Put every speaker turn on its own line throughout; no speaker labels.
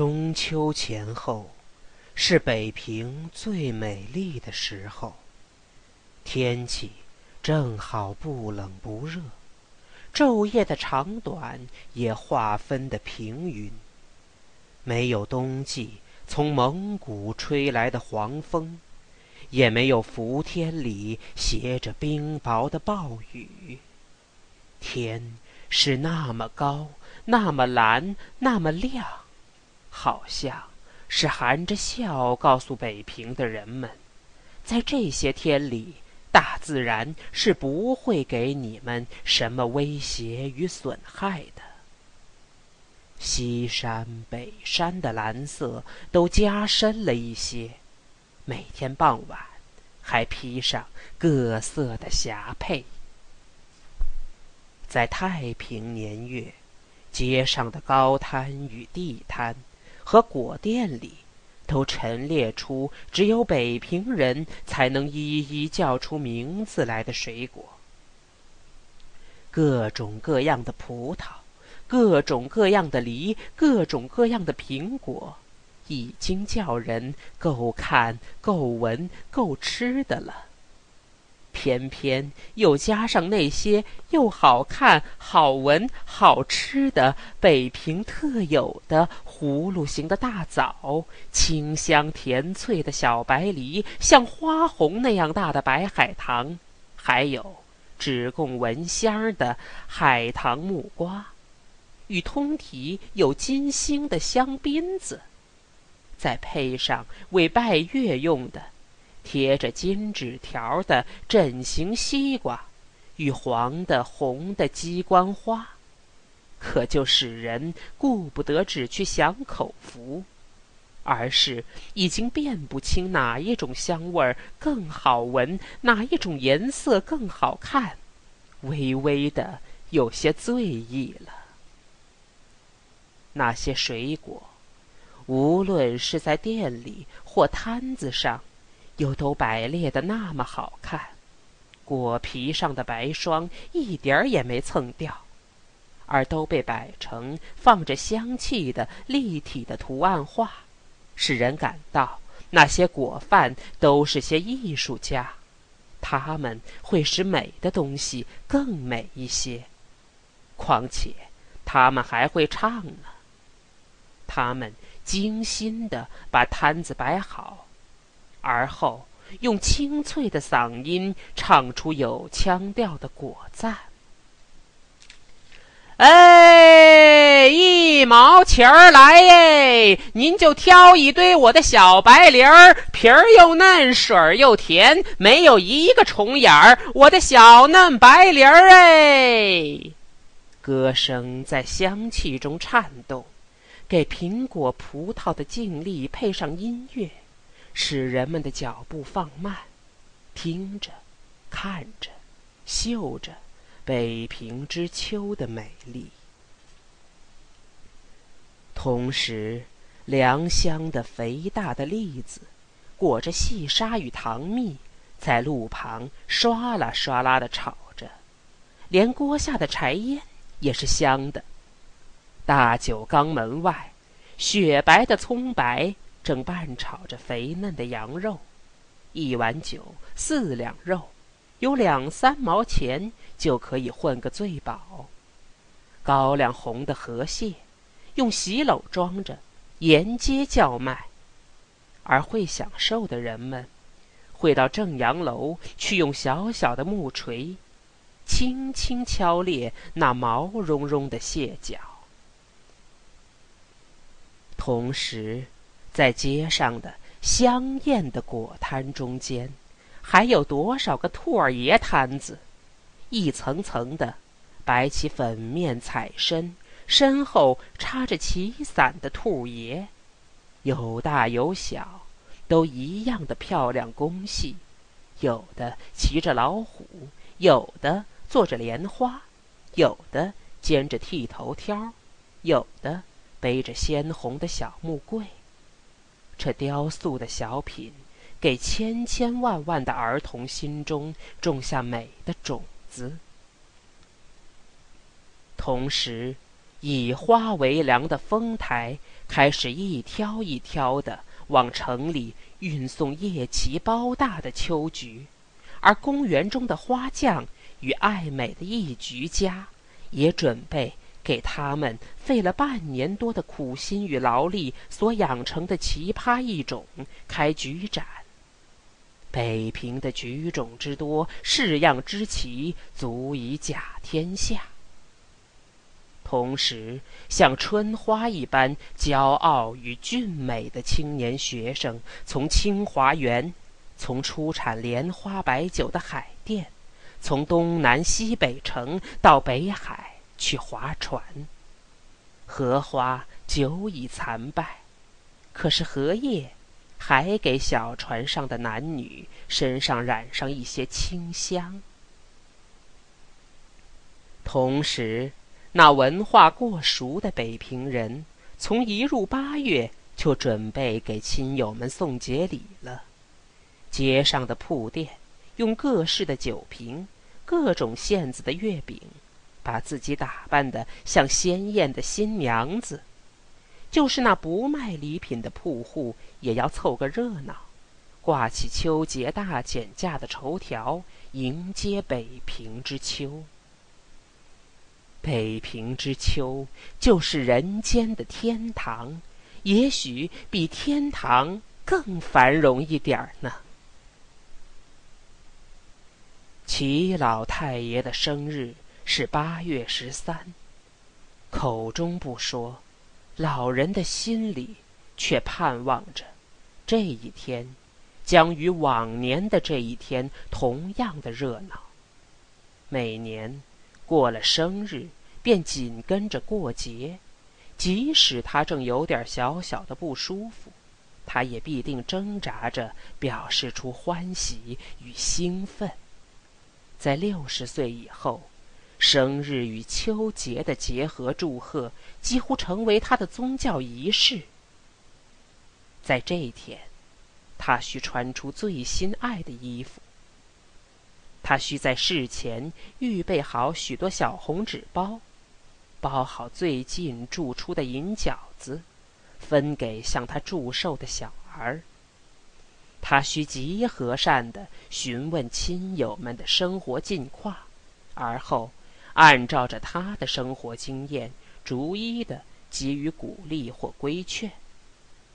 中秋前后，是北平最美丽的时候。天气正好不冷不热，昼夜的长短也划分的平匀。没有冬季从蒙古吹来的黄风，也没有伏天里携着冰雹的暴雨。天是那么高，那么蓝，那么亮。好像是含着笑告诉北平的人们，在这些天里，大自然是不会给你们什么威胁与损害的。西山、北山的蓝色都加深了一些，每天傍晚还披上各色的霞帔。在太平年月，街上的高摊与地摊。和果店里，都陈列出只有北平人才能一一叫出名字来的水果。各种各样的葡萄，各种各样的梨，各种各样的苹果，已经叫人够看、够闻、够吃的了。偏偏又加上那些又好看、好闻、好吃的北平特有的葫芦形的大枣，清香甜脆的小白梨，像花红那样大的白海棠，还有只供闻香的海棠木瓜，与通体有金星的香槟子，再配上为拜月用的。贴着金纸条的整形西瓜，与黄的、红的鸡冠花，可就使人顾不得只去享口福，而是已经辨不清哪一种香味更好闻，哪一种颜色更好看，微微的有些醉意了。那些水果，无论是在店里或摊子上。又都摆列的那么好看，果皮上的白霜一点儿也没蹭掉，而都被摆成放着香气的立体的图案画，使人感到那些果贩都是些艺术家，他们会使美的东西更美一些，况且他们还会唱呢。他们精心的把摊子摆好。而后用清脆的嗓音唱出有腔调的果赞。哎，一毛钱儿来耶！您就挑一堆我的小白梨儿，皮儿又嫩，水儿又甜，没有一个虫眼儿。我的小嫩白梨儿哎！歌声在香气中颤动，给苹果、葡萄的静立配上音乐。使人们的脚步放慢，听着，看着，嗅着北平之秋的美丽。同时，良香的肥大的栗子，裹着细沙与糖蜜，在路旁唰啦唰啦的炒着，连锅下的柴烟也是香的。大酒缸门外，雪白的葱白。正拌炒着肥嫩的羊肉，一碗酒四两肉，有两三毛钱就可以混个醉饱。高粱红的河蟹，用席篓装着，沿街叫卖。而会享受的人们，会到正阳楼去用小小的木锤，轻轻敲裂那毛茸茸的蟹脚，同时。在街上的香艳的果摊中间，还有多少个兔儿爷摊子？一层层的摆起粉面彩身，身后插着旗伞的兔爷，有大有小，都一样的漂亮工细。有的骑着老虎，有的坐着莲花，有的肩着剃头挑，有的背着鲜红的小木柜。这雕塑的小品，给千千万万的儿童心中种下美的种子。同时，以花为粮的丰台开始一挑一挑的往城里运送叶奇包大的秋菊，而公园中的花匠与爱美的艺菊家也准备给他们费了半年多的苦心与劳力所养成的奇葩异种开菊展。北平的菊种之多，式样之奇，足以甲天下。同时，像春花一般骄傲与俊美的青年学生，从清华园，从出产莲花白酒的海淀，从东南西北城到北海去划船。荷花久已残败，可是荷叶。还给小船上的男女身上染上一些清香。同时，那文化过熟的北平人，从一入八月就准备给亲友们送节礼了。街上的铺店用各式的酒瓶、各种馅子的月饼，把自己打扮得像鲜艳的新娘子。就是那不卖礼品的铺户，也要凑个热闹，挂起秋节大减价的绸条，迎接北平之秋。北平之秋，就是人间的天堂，也许比天堂更繁荣一点儿呢。齐老太爷的生日是八月十三，口中不说。老人的心里却盼望着，这一天将与往年的这一天同样的热闹。每年过了生日，便紧跟着过节，即使他正有点小小的不舒服，他也必定挣扎着表示出欢喜与兴奋。在六十岁以后。生日与秋节的结合祝贺，几乎成为他的宗教仪式。在这一天，他需穿出最心爱的衣服。他需在事前预备好许多小红纸包，包好最近铸出的银饺子，分给向他祝寿的小儿。他需极和善地询问亲友们的生活近况，而后。按照着他的生活经验，逐一的给予鼓励或规劝。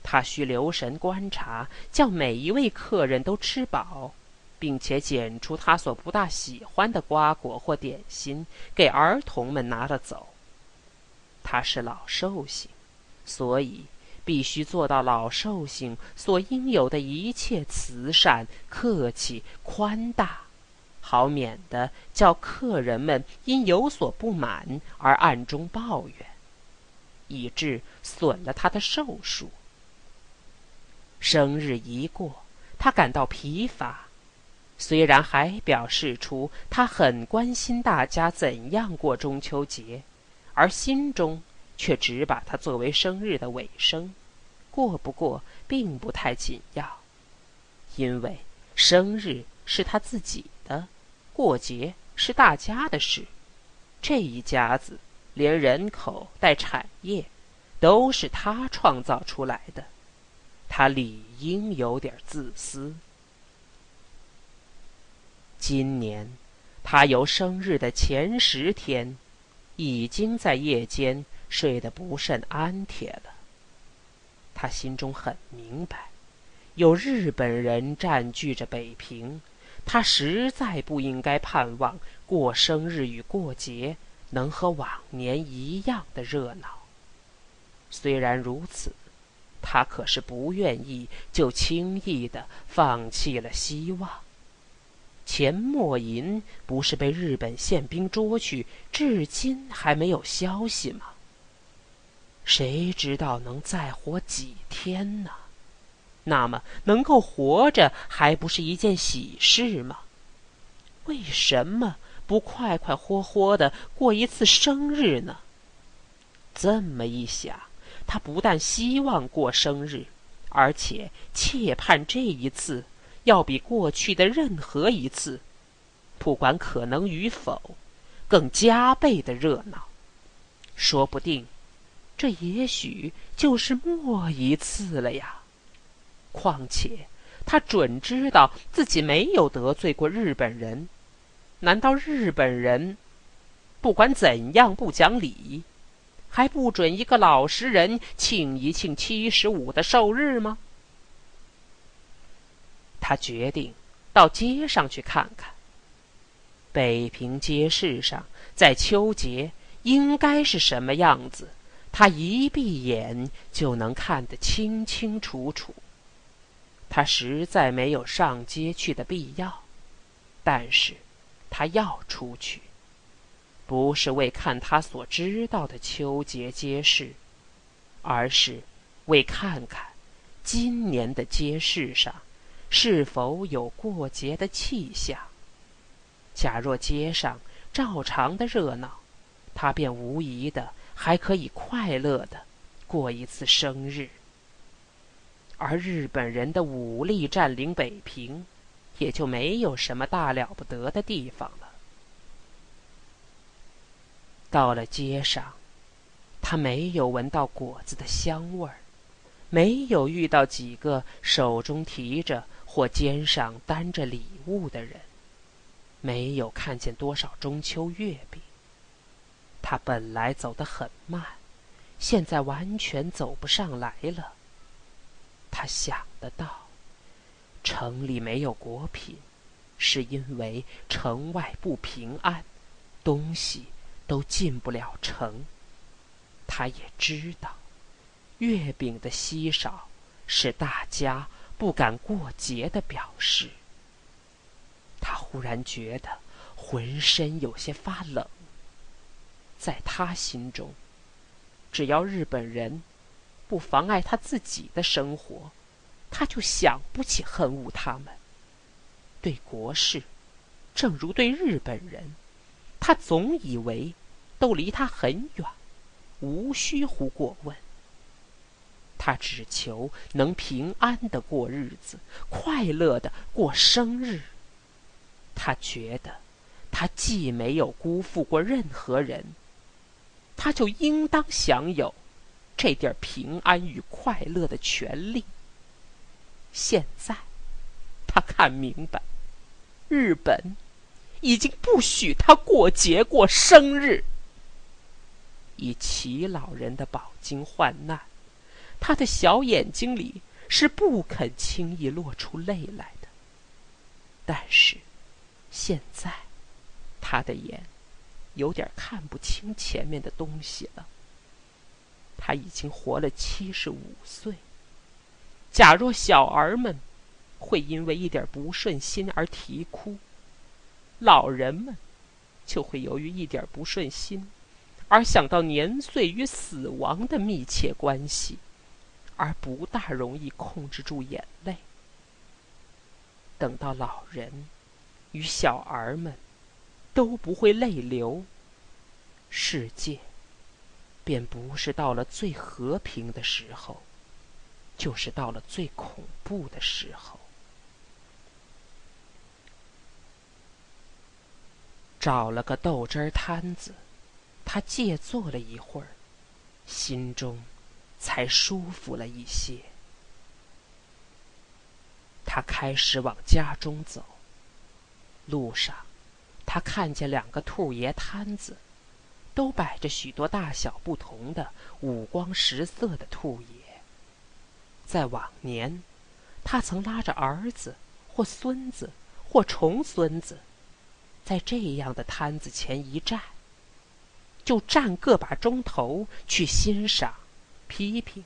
他需留神观察，叫每一位客人都吃饱，并且捡出他所不大喜欢的瓜果或点心，给儿童们拿了走。他是老寿星，所以必须做到老寿星所应有的一切慈善、客气、宽大。好免得叫客人们因有所不满而暗中抱怨，以致损了他的寿数。生日一过，他感到疲乏，虽然还表示出他很关心大家怎样过中秋节，而心中却只把它作为生日的尾声，过不过并不太紧要，因为生日是他自己。过节是大家的事，这一家子连人口带产业都是他创造出来的，他理应有点自私。今年，他由生日的前十天，已经在夜间睡得不甚安帖了。他心中很明白，有日本人占据着北平。他实在不应该盼望过生日与过节能和往年一样的热闹。虽然如此，他可是不愿意就轻易的放弃了希望。钱默吟不是被日本宪兵捉去，至今还没有消息吗？谁知道能再活几天呢？那么，能够活着还不是一件喜事吗？为什么不快快活活的过一次生日呢？这么一想，他不但希望过生日，而且切盼这一次要比过去的任何一次，不管可能与否，更加倍的热闹。说不定，这也许就是末一次了呀。况且，他准知道自己没有得罪过日本人。难道日本人不管怎样不讲理，还不准一个老实人庆一庆七十五的寿日吗？他决定到街上去看看。北平街市上，在秋节应该是什么样子？他一闭眼就能看得清清楚楚。他实在没有上街去的必要，但是，他要出去，不是为看他所知道的秋节街市，而是为看看今年的街市上是否有过节的气象。假若街上照常的热闹，他便无疑的还可以快乐的过一次生日。而日本人的武力占领北平，也就没有什么大了不得的地方了。到了街上，他没有闻到果子的香味儿，没有遇到几个手中提着或肩上担着礼物的人。没有看见多少中秋月饼。他本来走得很慢，现在完全走不上来了。他想得到，城里没有果品，是因为城外不平安，东西都进不了城。他也知道，月饼的稀少是大家不敢过节的表示。他忽然觉得浑身有些发冷。在他心中，只要日本人不妨碍他自己的生活，他就想不起恨恶他们。对国事，正如对日本人，他总以为都离他很远，无需乎过问。他只求能平安的过日子，快乐的过生日。他觉得，他既没有辜负过任何人，他就应当享有这点平安与快乐的权利。现在，他看明白，日本已经不许他过节过生日。以齐老人的饱经患难，他的小眼睛里是不肯轻易落出泪来的。但是。现在，他的眼有点看不清前面的东西了。他已经活了七十五岁。假若小儿们会因为一点不顺心而啼哭，老人们就会由于一点不顺心而想到年岁与死亡的密切关系，而不大容易控制住眼泪。等到老人。与小儿们都不会泪流，世界便不是到了最和平的时候，就是到了最恐怖的时候。找了个豆汁儿摊子，他借坐了一会儿，心中才舒服了一些。他开始往家中走。路上，他看见两个兔爷摊子，都摆着许多大小不同的、五光十色的兔爷。在往年，他曾拉着儿子或孙子或重孙子，在这样的摊子前一站，就站个把钟头去欣赏、批评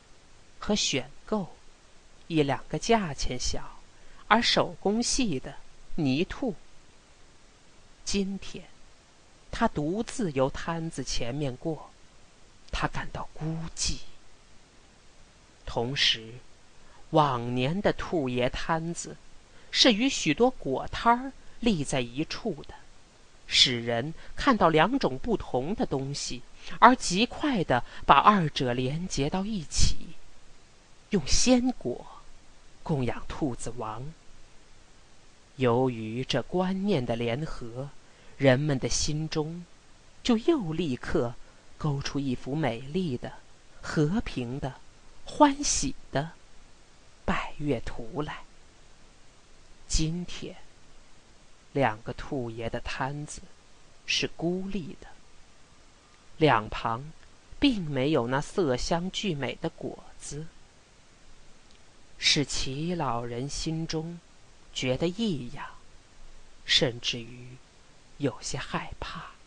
和选购一两个价钱小而手工细的泥兔。今天，他独自由摊子前面过，他感到孤寂。同时，往年的兔爷摊子是与许多果摊儿立在一处的，使人看到两种不同的东西，而极快的把二者连结到一起，用鲜果供养兔子王。由于这观念的联合。人们的心中，就又立刻勾出一幅美丽的、和平的、欢喜的百月图来。今天，两个兔爷的摊子是孤立的，两旁并没有那色香俱美的果子，使齐老人心中觉得异样，甚至于有些害怕。